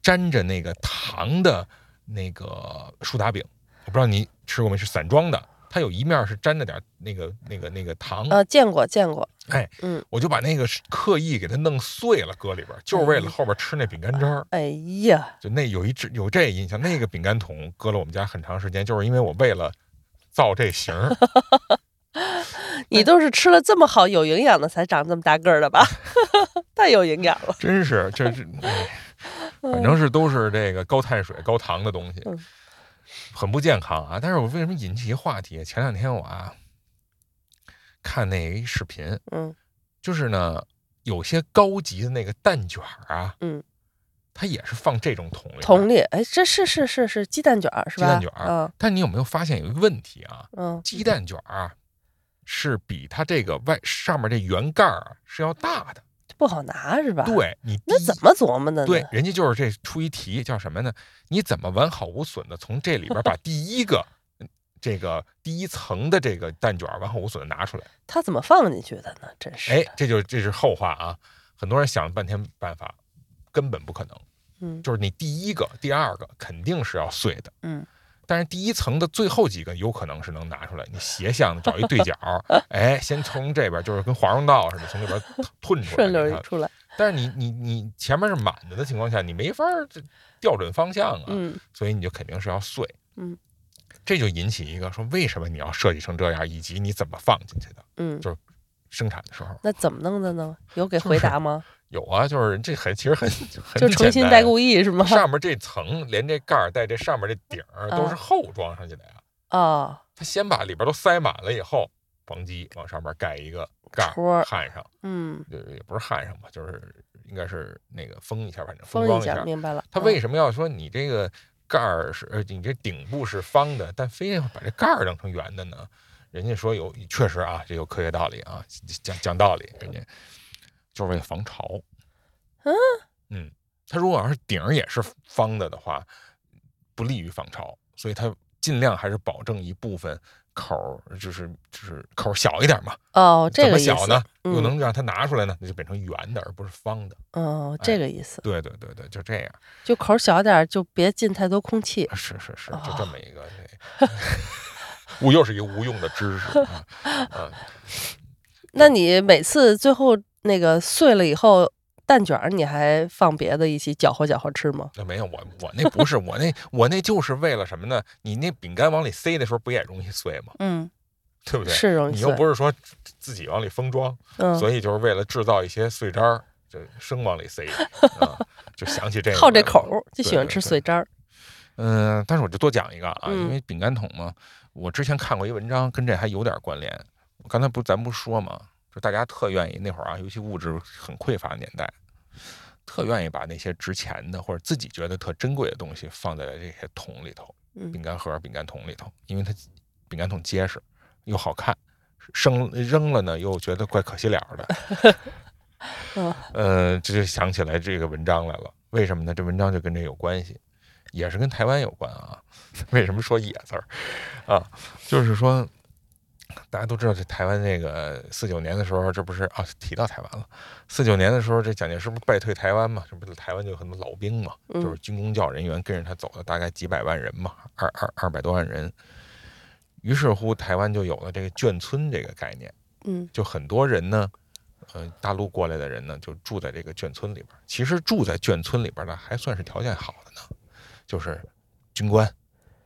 沾着那个糖的那个苏打饼。我不知道你吃过没？是散装的，它有一面是沾着点那个那个那个糖。呃，见过见过，哎，嗯，我就把那个刻意给它弄碎了，搁里边儿，就是为了后边吃那饼干渣儿。哎呀，就那有一只有这印象，那个饼干桶搁了我们家很长时间，就是因为我为了造这型儿。你都是吃了这么好有营养的才长这么大个儿的吧？太有营养了。真是，这是，哎反正是都是这个高碳水、高糖的东西嗯，很不健康啊。但是我为什么引起一话题？前两天我啊看那一视频，嗯就是呢，有些高级的那个蛋卷儿啊，嗯，它也是放这种桶里。桶里，哎，这是是是是鸡蛋卷儿是吧？鸡蛋卷儿嗯但你有没有发现有一个问题啊？嗯，鸡蛋卷儿啊，是比它这个外上面这圆盖儿啊是要大的。不好拿是吧？，对你那怎么琢磨的呢？对，人家就是这出一题叫什么呢？你怎么完好无损的从这里边把第一个嗯这个第一层的这个蛋卷儿完好无损的拿出来？他怎么放进去的呢？真是，哎，这就这是后话啊。很多人想了半天办法，根本不可能。嗯就是你第一个、第二个肯定是要碎的，嗯，但是第一层的最后几个有可能是能拿出来。你 斜向的找一对角，哎，先从这边就是跟华容道似的，从这边吞出来。顺溜你看儿一出来，但是你你你前面是满的的情况下，你没法儿这调准方向啊，嗯所以你就肯定是要碎。嗯，这就引起一个说为什么你要设计成这样，以及你怎么放进去的。嗯就，生产的时候那怎么弄的呢？有给回答吗？有啊，就是这很其实很 很就诚简单心带故意是吗？上面这层连这盖儿带这上面这顶儿都是啊后装上去的呀。哦，他先把里边都塞满了以后，咣叽往上面盖一个盖儿儿焊上，嗯，也也不是焊上吧，就是应该是那个封一下，反正封一下，装下。明白了。他嗯为什么要说你这个盖儿是呃你这顶部是方的，但非要把这盖儿弄成圆的呢？人家说有确实啊，这有科学道理啊，讲讲道理，人家就是为了防潮。嗯嗯，它如果要是顶也是方的的话，不利于防潮，所以它尽量还是保证一部分口儿，就是就是口小一点嘛。哦，这个意思么小呢？又嗯能让它拿出来呢？那就变成圆的，而不是方的。哦，这个意思，对对对对，就这样。就口儿小点，就别进太多空气。是是是，就哦这么一个这。无又是一个无用的知识 啊！啊那你每次最后那个碎了以后，蛋卷儿你还放别的一起搅和搅和吃吗？那没有我我那不是我那 我那就是为了什么呢？你那饼干往里塞的时候不也容易碎吗？嗯，对不对？是容易碎。你又不是说自己往里封装，嗯，所以就是为了制造一些碎渣儿，就生往里塞啊，就想起这个好这口儿，就喜欢吃碎渣儿。嗯，但是我就多讲一个啊，嗯因为饼干桶嘛，我之前看过一文章，跟这还有点关联。我刚才不咱不说嘛，就大家特愿意那会儿啊，尤其物质很匮乏的年代，特愿意把那些值钱的或者自己觉得特珍贵的东西放在这些桶里头，嗯饼干盒、饼干桶里头，因为它饼干桶结实又好看，扔扔了呢又觉得怪可惜了的。嗯呃，这就想起来这个文章来了。为什么呢？这文章就跟这有关系，也是跟台湾有关啊。为什么说“野”字儿啊？就是说，大家都知道，这台湾那个四九年的时候，这不是啊？提到台湾了。四九年的时候，这蒋介石不是败退台湾嘛？这不是台湾就有很多老兵嘛，嗯就是军工教人员跟着他走了，大概几百万人嘛，二二二百多万人。于是乎，台湾就有了这个眷村这个概念。嗯就很多人呢，呃，大陆过来的人呢，就住在这个眷村里边。其实住在眷村里边儿呢，还算是条件好的呢，就是军官、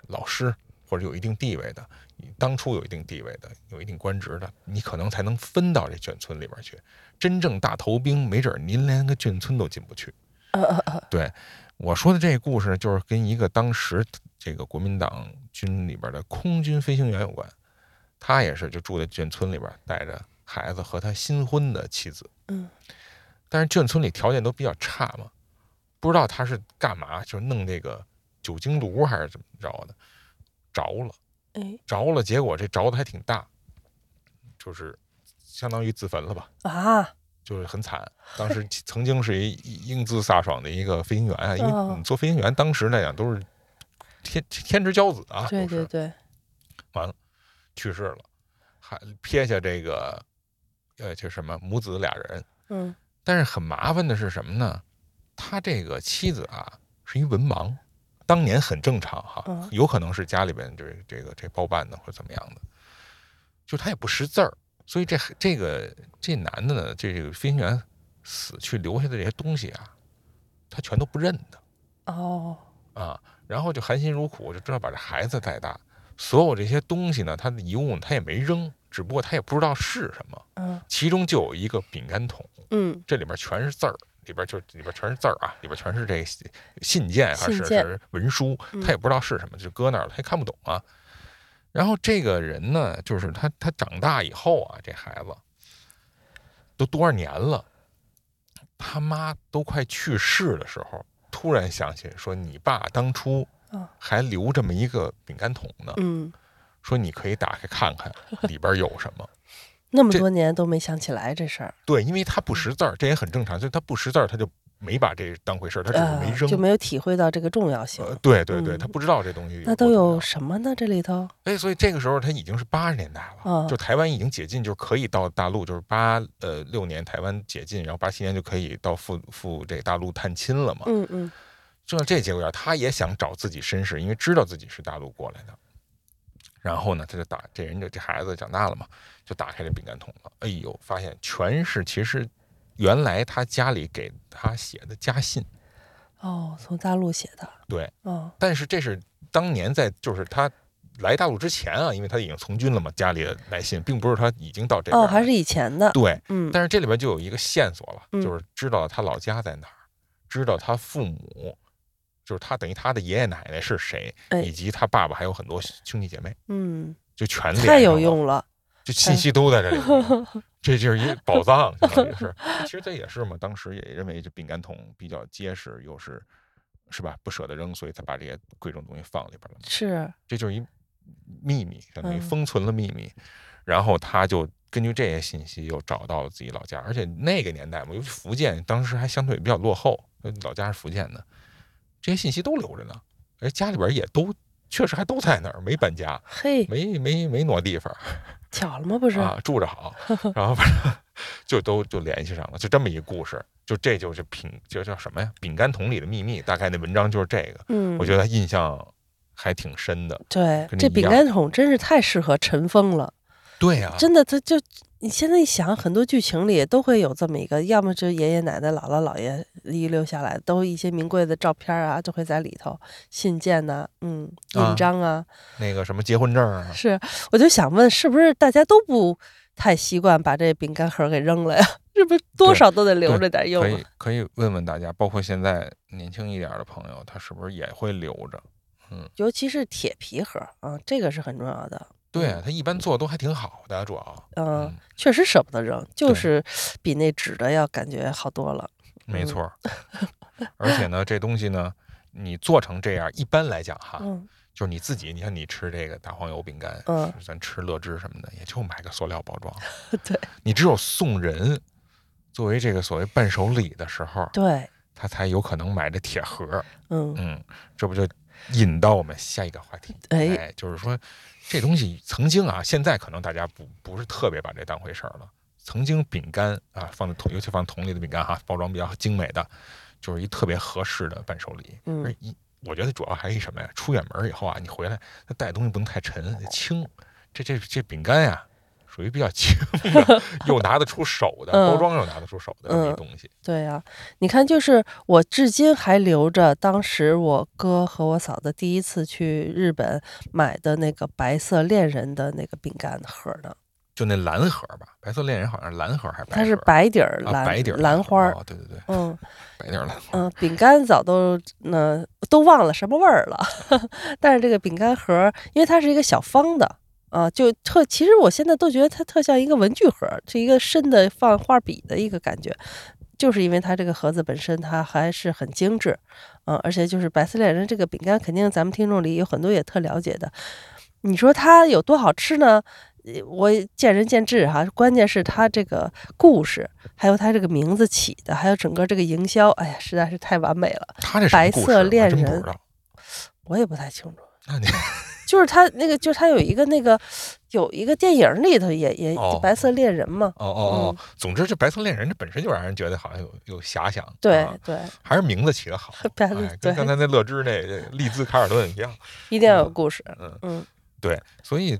老师或者有一定地位的，当初有一定地位的、有一定官职的，你可能才能分到这眷村里边去。真正大头兵，没准儿您连个眷村都进不去。对我说的这个故事呢，就是跟一个当时这个国民党军里边的空军飞行员有关。他也是就住在眷村里边，带着孩子和他新婚的妻子。嗯，但是眷村里条件都比较差嘛，不知道他是干嘛，就弄这个酒精炉还是怎么着的，着了，哎着了，结果这着的还挺大，就是相当于自焚了吧。啊，就是很惨。当时曾经是一英姿飒爽的一个飞行员啊，因哦为你做飞行员，当时来讲都是天天之骄子啊，对对对，完了，去世了，还撇下这个呃，就什么母子俩人。嗯但是很麻烦的是什么呢？他这个妻子啊是一文盲，当年很正常哈，嗯。有可能是家里边这这个这包办的或者怎么样的，就他也不识字儿，所以这这个这男的呢，这这个飞行员死去留下的这些东西啊，他全都不认得。哦，啊，然后就含辛茹苦，就知道把这孩子带大，所有这些东西呢，他的遗物他也没扔，只不过他也不知道是什么，嗯。其中就有一个饼干桶。嗯。这里面全是字儿，里边就里边全是字儿啊，里边全是这信信件还是文书，嗯他也不知道是什么，就搁那儿了，他也看不懂啊。然后这个人呢，就是他他长大以后啊，这孩子都多少年了，他妈都快去世的时候，突突然想起说，你爸当初啊还留这么一个饼干桶呢，嗯，说你可以打开看看里边有什么。这那么多年都没想起来这事儿，对，因为他不识字儿，这也很正常，就是他不识字儿，他就没把这当回事儿，他只是没呃，扔。就没有体会到这个重要性。呃，对对对，嗯他不知道这东西那都有什么呢？这里头哎，所以这个时候他已经是八十年代了，啊就台湾已经解禁，就可以到大陆，就是八呃六年台湾解禁，然后八七年就可以到赴赴这个大陆探亲了嘛。嗯嗯正在这节骨眼儿，他也想找自己身世，因为知道自己是大陆过来的。然后呢，他就打这人就这孩子长大了嘛，就打开这饼干桶了。哎呦，发现全是其实原来他家里给他写的家信，哦，从大陆写的。对，哦但是这是当年在就是他来大陆之前啊，因为他已经从军了嘛，家里的来信，并不是他已经到这边哦，还是以前的。对，嗯。但是这里边就有一个线索了，嗯。就是知道他老家在哪儿，知道他父母，就是他等于他的爷爷奶奶是谁，哎以及他爸爸还有很多兄弟姐妹，嗯，就全连太有，用了。这信息都在这里面，这就是一宝藏，相当于是。其实这也是嘛，当时也认为这饼干桶比较结实，又是是吧，不舍得扔，所以才把这些贵重东西放里边了。是这就是一秘密，相当于嗯封存了秘密。然后他就根据这些信息又找到了自己老家，而且那个年代嘛，尤其福建当时还相对比较落后，呃老家是福建的，这些信息都留着呢，而家里边也都确实还都在那儿，没搬家，嘿，没没没挪地方巧了吗？不是，啊，住着好，然后反正 就都就联系上了，就这么一个故事，就这就是品，就叫什么呀？饼干桶里的秘密，大概那文章就是这个，嗯，我觉得印象还挺深的。对，这饼干桶真是太适合尘封了，对呀、真的，它就你现在一想，很多剧情里都会有这么一个，要么就爷爷奶奶、姥姥姥爷遗留下来，都一些名贵的照片啊，就会在里头，信件呐、嗯，啊印章啊，那个什么结婚证啊，是，我就想问，是不是大家都不太习惯把这饼干盒给扔了呀？是不是多少都得留着点用啊？可以可以问问大家，包括现在年轻一点的朋友，他是不是也会留着？嗯尤其是铁皮盒啊，这个是很重要的。对啊，他一般做的都还挺好的，主要，嗯，嗯，确实舍不得扔，就是比那纸的要感觉好多了。没错儿。而且呢，这东西呢，你做成这样，一般来讲哈，嗯就是你自己，你看你吃这个大黄油饼干，嗯，咱吃乐之什么的，也就买个塑料包装。对你只有送人作为这个所谓伴手礼的时候，对，他才有可能买这铁盒儿。嗯，嗯，这不就引到我们下一个话题？哎就是说这东西曾经啊，现在可能大家不不是特别把这当回事儿了。曾经饼干啊，放在桶，尤其放桶里的饼干哈，包装比较精美的，就是一特别合适的伴手礼。嗯而一我觉得主要还是一什么呀？出远门以后啊，你回来那带的东西不能太沉，得轻。这这这饼干呀，属于比较轻的，又拿得出手的，嗯包装又拿得出手的这么一嗯东西。对呀、你看，就是我至今还留着当时我哥和我嫂子第一次去日本买的那个白色恋人的那个饼干盒呢，就那蓝盒吧，白色恋人好像是蓝盒还是白盒？它是白底儿啊，蓝、白底儿蓝花儿，哦，对对对，嗯白底儿蓝。嗯，饼干早都那、都忘了什么味儿了，但是这个饼干盒，因为它是一个小方的。啊，就特，其实我现在都觉得它特像一个文具盒，是一个深的放画笔的一个感觉，就是因为它这个盒子本身它还是很精致，嗯，而且就是白色恋人这个饼干，肯定咱们听众里有很多也特了解的。你说它有多好吃呢？呃我见仁见智哈，关键是它这个故事，还有它这个名字起的，还有整个这个营销，哎呀，实在是太完美了。白色恋人。我也不太清楚，那你就是他那个，就是他有一个那个有一个电影里头也也哦白色恋人嘛，哦哦哦，总之这白色恋人这本身就让人觉得好像有有遐想，对啊对，还是名字起得好，哎，跟刚才那乐之那这利兹卡尔顿一样，一定要有故事，嗯，嗯。对，所以，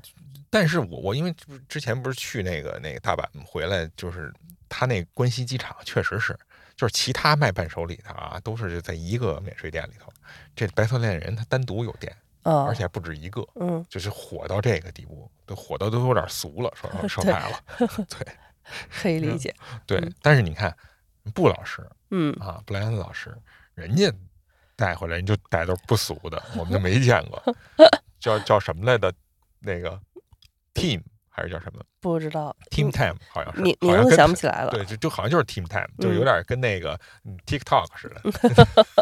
但是我我因为之前不是去那个那个大阪回来，就是他那关西机场确实是，就是其他卖伴手礼的啊，都是在一个免税店里头，这白色恋人他单独有店，哦，而且还不止一个，嗯，就是火到这个地步，都火到都有点俗了，说 说白了，对 可以理解，对嗯，但是你看布老师嗯啊，布莱恩老师，人家带回来人就带都是不俗的，我们就没见过，叫叫什么来的？那个 team 还是叫什么不知道 team time？好像是名名字好像想不起来了，对，就就好像就是 team time，就嗯有点跟那个嗯 TikTok 似的。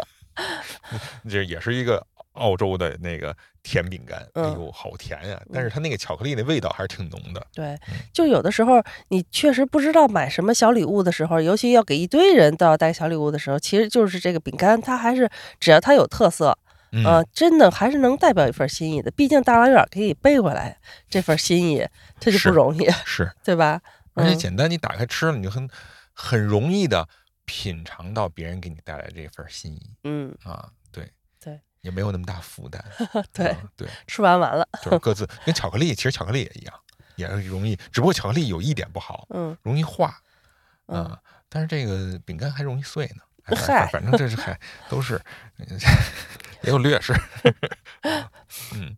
这也是一个澳洲的那个甜饼干，哎嗯呦，好甜呀！但是它那个巧克力的味道还是挺浓的。对，就有的时候你确实不知道买什么小礼物的时候，尤其要给一堆人都要带小礼物的时候，其实就是这个饼干，它还是只要它有特色，嗯，呃，真的还是能代表一份心意的。毕竟大老远可以背回来这份心意，这就不容易，是，对吧？嗯而且简单，你打开吃了，你就很很容易的品尝到别人给你带来这份心意嗯，啊。也没有那么大负担。对啊对，吃完完了，就是各自 跟巧克力，其实巧克力也一样，也是容易，只不过巧克力有一点不好，嗯容易化嗯啊，但是这个饼干还容易碎呢。嗨反正这是还都是也有劣势。嗯，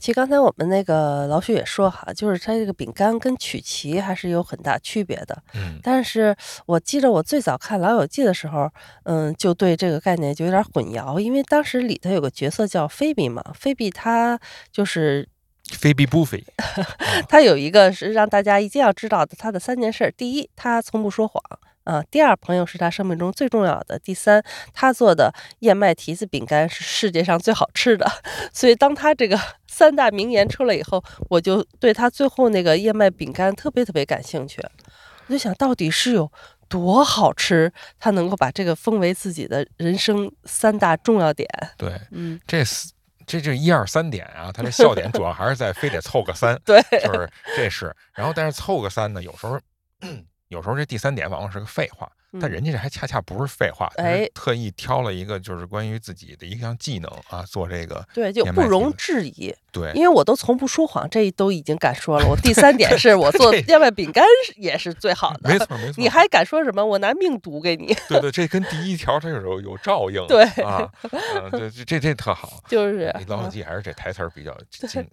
其实刚才我们那个老许也说哈，就是它这个饼干跟曲奇还是有很大区别的。嗯但是我记着我最早看《老友记》的时候，嗯，就对这个概念就有点混淆，因为当时里头有个角色叫菲比嘛，菲比她就是菲比不菲，她有一个是让大家一定要知道的她的三件事儿：第一，她从不说谎。啊，第二，朋友是他生命中最重要的。第三，他做的燕麦提子饼干是世界上最好吃的。所以，当他这个 三大名言出来以后，我就对他最后那个燕麦饼干特别特别感兴趣。我就想到底是有多好吃，他能够把这个封为自己的人生三大重要点。对，嗯，这四这就一二三点啊，他这笑点主要还是在非得凑个三，对，就是这是，然后但是凑个三呢，有时候有时候这第三点往往是个废话，但嗯人家这还恰恰不是废话，哎特意挑了一个就是关于自己的一项技能啊，做这个对，就不容置疑，对因为我都从不说谎，这都已经敢说了。我第三点是我做燕麦饼干也是最好的。没错没错，你还敢说什么？我拿命赌给你，对对，这跟第一条它有有有照应，对啊，嗯，对这这这特好，就是哎老友啊记还是这台词儿比较精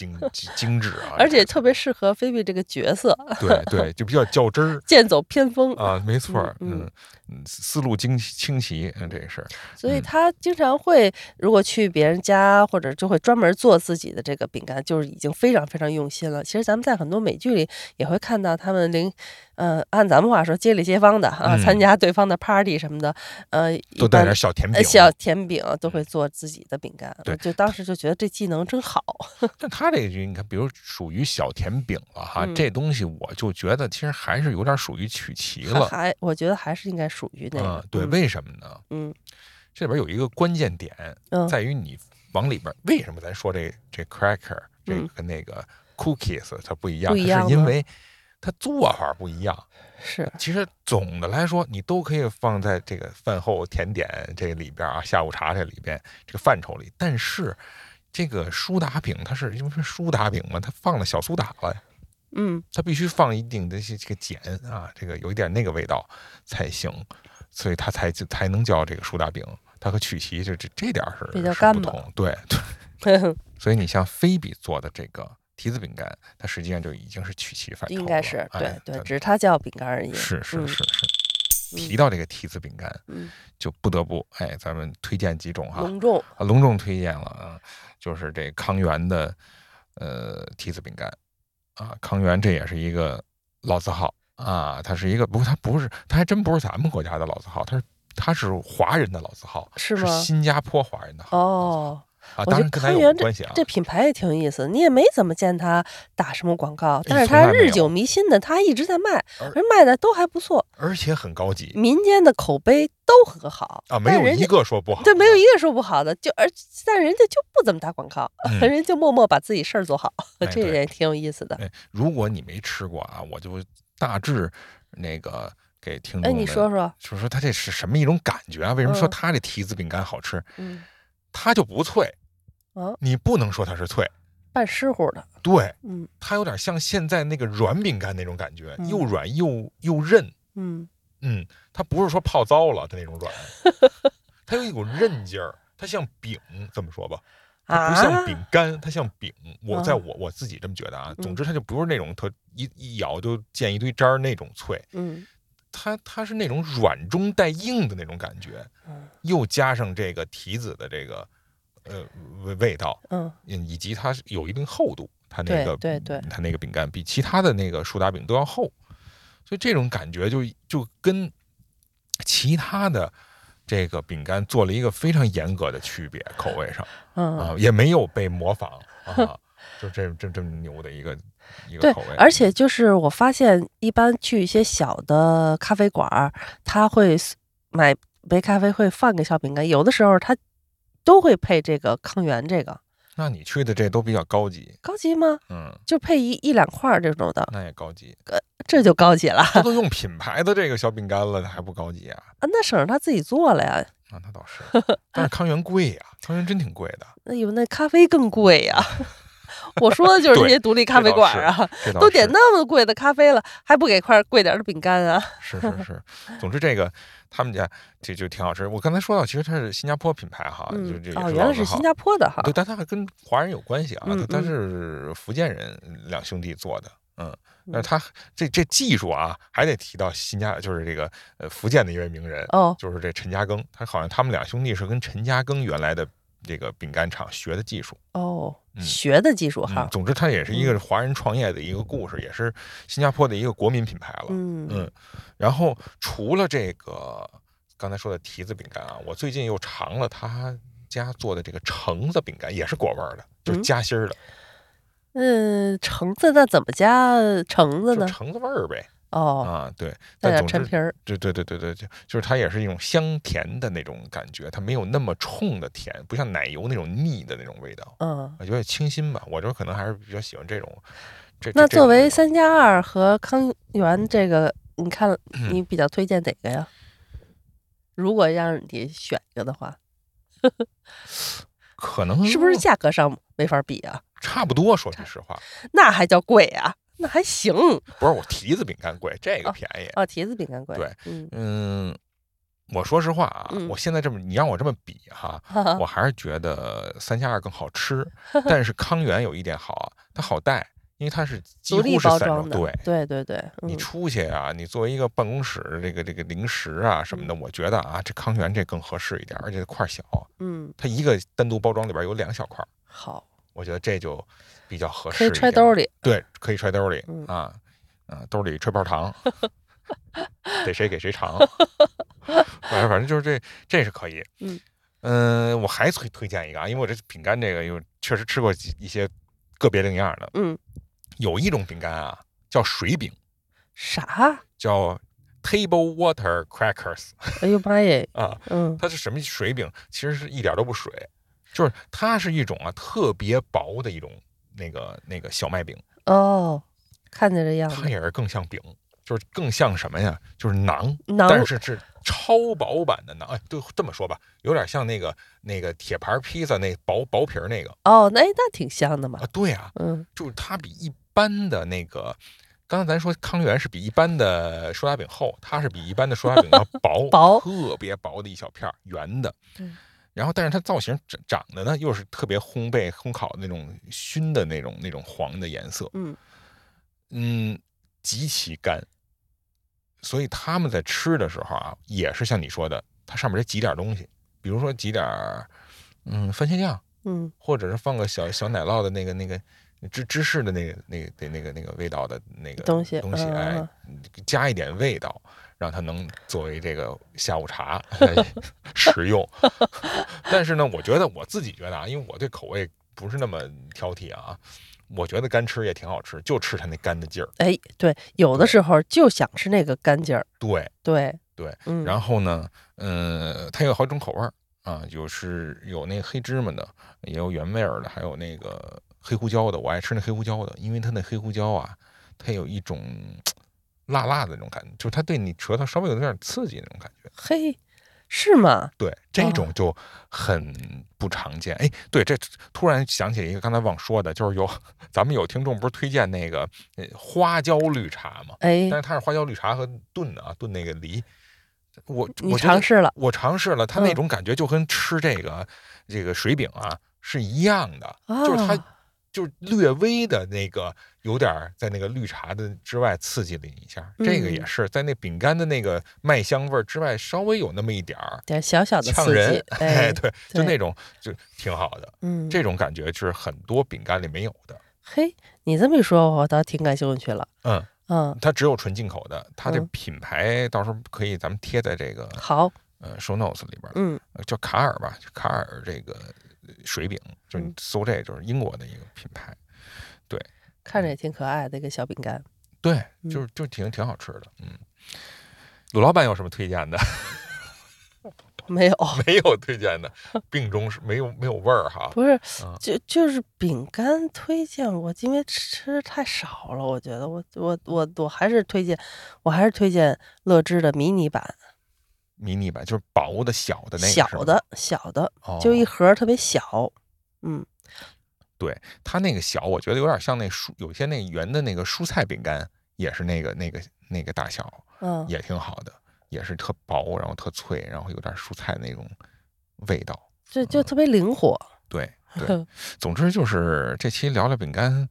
精精精致啊，而且特别适合菲比这个角色，对对，就比较较真儿。剑走偏锋。啊，没错儿，嗯嗯嗯，思路清清奇，嗯，这个是，所以嗯他经常会，如果去别人家，或者就会专门做自己的这个饼干，就是已经非常非常用心了。其实咱们在很多美剧里也会看到他们邻，呃，按咱们话说，街里街坊的啊，嗯参加对方的 party 什么的，呃，都带点小甜饼，呃小甜饼都会做自己的饼干。对就当时就觉得这技能真好。但他这个就你看，比如属于小甜饼了哈，嗯这东西我就觉得其实还是有点属于曲奇了，还我觉得还是应该属于那个。啊，对，嗯为什么呢？嗯这里边有一个关键点，嗯在于你往里边，为什么咱说这这 cracker 这嗯个跟那个 cookies 它不一样？是因为它做法不一样。是其实总的来说，你都可以放在这个饭后甜点这里边啊，下午茶这里边这个范畴里。但是这个苏打饼，它是因为是苏打饼嘛，它放了小苏打了，嗯它必须放一定的这这个碱啊，这个有一点那个味道才行，所以它才才能叫这个苏打饼。它和曲奇就这这点是比较干不同，对对。所以你像菲比做的这个提子饼干，它实际上就已经是曲奇范畴了，应该是对对，只是它叫饼干而已。是是嗯是是。嗯提到这个提子饼干，嗯，就不得不哎，咱们推荐几种哈，隆重。啊，隆重推荐了啊，就是这康源的呃提子饼干啊，康源这也是一个老字号啊，它是一个不过它不是，它还真不是咱们国家的老字号，它是它是华人的老字号，是新加坡华人的号哦，啊，我觉得当然跟咱康源有关系啊，这品牌也挺有意思，你也没怎么见他打什么广告，但是他日久弥新的，他一直在卖，而而卖的都还不错，而且很高级民间的口碑都很好啊，没有一个说不好的，对，没有一个说不好的，就而但人家就不怎么打广告，嗯人家就默默把自己事儿做好，哎 这对也挺有意思的。哎，如果你没吃过啊，我就大致那个给听众哎，们你说说，就是说它这是什么一种感觉啊？为什么说嗯它这提子饼干好吃？嗯，它就不脆，啊，你不能说它是脆，半湿乎的，对，嗯。它有点像现在那个软饼干那种感觉，嗯。又软又又韧。嗯。嗯，它不是说泡糟了的那种软，它有一股韧劲儿，它像饼，这么说吧。它不像啊饼干，它像饼。我在啊我我自己这么觉得啊。嗯。总之，它就不是那种特一一咬就见一堆渣儿那种脆，嗯它它是那种软中带硬的那种感觉，嗯。又加上这个提子的这个呃味味道，嗯。嗯，以及它是有一定厚度，它那个对对它那个饼干比其他的那个苏打饼都要厚，所以这种感觉就就跟其他的这个饼干做了一个非常严格的区别，口味上嗯，啊，也没有被模仿啊，就这这这么牛的一个一个对口味，，而且就是我发现，一般去一些小的咖啡馆儿，他会买杯咖啡，会放个小饼干，有的时候他都会配这个康源，这个那你去的这都比较高级，高级吗？嗯，就配一一两块儿这种的，那也高级，这就高级了这都 用品牌的这个小饼干了，还不高级啊？啊！那省着他自己做了呀。啊，那倒是，但是康源贵呀，康源真挺贵的，那有那咖啡更贵呀。我说的就是这些独立咖啡馆啊，都点那么贵的咖啡了，还不给块贵点的饼干啊？是是是，总之这个他们家这就挺好吃。我刚才说到，其实它是新加坡品牌哈，就嗯这，个哦，原来是新。加坡的哈对，。但它还跟华人有关系啊，嗯它是福建人两兄弟做的，嗯，但嗯是他这这技术啊，还得提到新加，就是这个呃福建的一位名人，哦，就是这陈嘉庚，他好像他们两兄弟是跟陈嘉庚原来的这个饼干厂学的技术，哦，嗯学的技术嗯哈，，总之它也是一个华人创业的一个故事，也是新加坡的一个国民品牌了，嗯嗯，然后除了这个刚才说的提子饼干啊，我最近又尝了他家做的这个橙子饼干，也是果味儿的，就是嗯夹心儿的，嗯，橙子那怎么加橙子呢？橙子味儿呗。哦，啊，对，带但总之，点陈皮儿。对对对对对，就就是它也是一种香甜的那种感觉，它没有那么冲的甜，不像奶油那种腻的那种味道，嗯，我觉得清新吧。我这可能还是比较喜欢这种。这那作为三加二和康源这个，你看嗯你比较推荐哪个呀？如果让你选一个的话，可能是不是价格上没法比啊？差不多？说句实话，那还叫贵啊？那还行不是我提子饼干贵，这个哦便宜。哦，提子饼干贵。对，嗯，嗯，我说实话啊，嗯我现在这么你让我这么比哈，我还是觉得三加二更好吃。但是康源有一点好啊，它好带，因为它是几乎是散装。包装的。对，对对对，你嗯出去啊，你作为一个办公室这个这个零食啊什么的，我觉得啊，这康源这更合适一点，而且块儿小，嗯，它一个单独包装里边有两小块儿，好，我觉得这就比较合适。可以揣兜。里。对，可以揣兜里嗯啊，啊，兜里揣包糖，给谁给谁尝。反正反正就是这，这是可以。嗯嗯，我还推推荐一个啊，因为我这饼干这个有确实吃过几一些个别另样的，嗯，有一种饼干啊叫水饼，啥？叫 table water crackers 哎呦妈耶！啊，嗯它是什么水饼？其实是一点都不水，就是它是一种啊特别薄的一种那个那个小麦饼，哦，看见这样子，它也是更像饼，就是更像什么呀？就是馕，馕但是是超薄版的馕。哎，对，这么说吧，有点像那个那个铁盘披萨那薄薄皮儿那个哦，那那挺香的嘛啊。。对啊，嗯就是它比一般的那个。刚才咱说康源是比一般的手打饼厚，它是比一般的手打饼要 薄，薄特别薄的一小片儿，圆的。嗯然后，但是它造型长长得呢，又是特别烘焙、烘烤那种熏的那种那种黄的颜色。嗯。嗯，极其干，所以他们在吃的时候啊，也是像你说的，它上面得挤点东西，比如说挤点儿嗯番茄酱，嗯。或者是放个小小奶酪的那个那个芝芝士的那个那个那个那个味道的那个东西东西，嗯哎，加一点味道，让它能作为这个下午茶 来食用。但是呢，我觉得我自己觉得啊，因为我对口味不是那么挑剔啊，我觉得干吃也挺好吃，就吃它那干的劲儿。哎，对，有的时候就想吃那个干劲儿。对，对对，嗯，然后呢，嗯，它有好几种口味儿啊，有是有那黑芝麻的，也有原味儿的，还有那个黑胡椒的。我爱吃那黑胡椒的，因为它那黑胡椒啊，它有一种辣辣的那种感觉，就是它对你舌头稍微有点刺激那种感觉。嘿，是吗？对，这种就很不常见。哎，对，这突然想起一个刚才忘说的，就是有咱们有听众不是推荐那个呃花椒绿茶吗？哎但，是它是花椒绿茶和炖的啊，炖那个梨。我你我尝试了？我尝试了，它那嗯种感觉就跟吃这个、这个水饼啊是一样的，就是它啊就是略微的那个有点儿在那个绿茶的之外刺激了你一下，这个也嗯。是在那饼干的那个麦香味儿之外稍微有那么一点儿点小小的刺呛人激，，哎，哎，对，就那种就挺好的，嗯，这种感觉是很多饼干里没有的，嘿，你这么一说，我倒挺感兴趣了。嗯。嗯，它只有纯进口的，它这嗯。品牌到时候可以咱们贴在这个好，呃 show notes 里边，嗯。呃叫卡尔吧，卡尔这个水饼，就是你嗯搜这就是英国的一个品牌。对看着也挺可爱的一个小饼干。对，嗯就是就挺挺好吃的。嗯，鲁老板有什么推荐的？没有，没有推荐的，病中是没有没有味儿哈。不是嗯，就就是饼干推荐我，因为吃太少了，我觉得我我我我还是推荐，我还是推荐乐之的迷你版，迷你版就是薄的小的那个，小的小的，哦就一盒特别小，嗯，对它那个小，我觉得有点像那蔬，有些那圆的那个蔬菜饼干，也是那个那个那个大小，嗯，也挺好的，也是特薄，然后特脆，然后有点蔬菜那种味道。就就特别灵活，对对，总之就是这期聊聊饼干，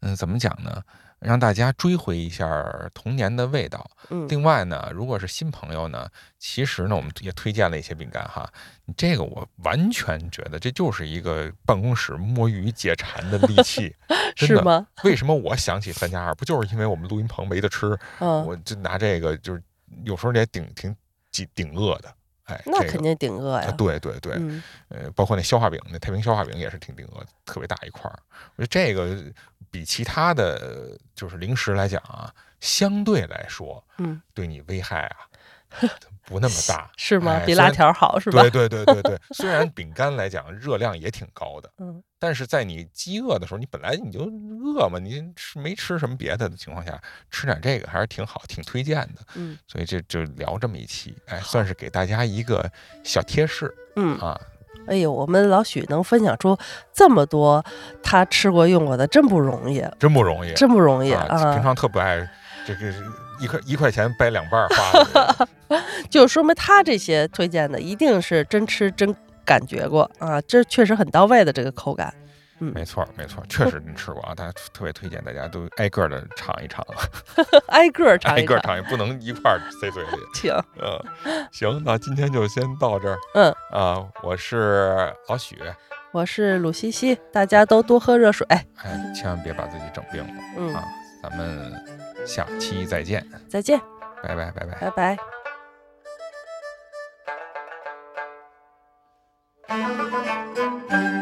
嗯、怎么讲呢？让大家追回一下童年的味道。嗯另外呢，如果是新朋友呢，其实呢，我们也推荐了一些饼干哈。这个我完全觉得这就是一个办公室摸鱼解馋的利器，真的。是吗？为什么我想起三加二？不就是因为我们录音棚没得吃，嗯，我就拿这个，就是有时候也挺挺挺顶饿的。哎，这个那肯定顶饿啊呀，对对对，嗯呃，包括那消化饼，那太平消化饼也是挺顶饿，特别大一块儿。我觉得这个比其他的就是零食来讲啊，相对来说嗯，对你危害啊 不那么大，是吗？哎比辣条好是吧？对对对对对，虽然饼干来讲热量也挺高的，嗯但是在你饥饿的时候，你本来你就饿嘛，你吃没吃什么别的的情况下，吃点这个还是挺好，挺推荐的。嗯所以这就聊这么一期，哎，算是给大家一个小贴士嗯，啊。哎呦，我们老许能分享出这么多他吃过用过的，真不容易，真不容易，真不容易啊！平啊！常特不爱这个一块一块钱掰两半儿花 就说明他这些推荐的一定是真吃真感觉过啊，这确实很到位的这个口感。没错儿没错儿，确实真吃过啊！大家特别推荐大家都挨个的尝一尝，挨个儿尝挨，个儿尝也，不能一块儿塞嘴里。请，嗯，行，那今天就先到这儿嗯，啊！我是老许，我是鲁西西，大家都多喝热水。哎，千万别把自己整病了嗯，啊！咱们下期再见，再见，拜拜拜拜。拜拜。Thank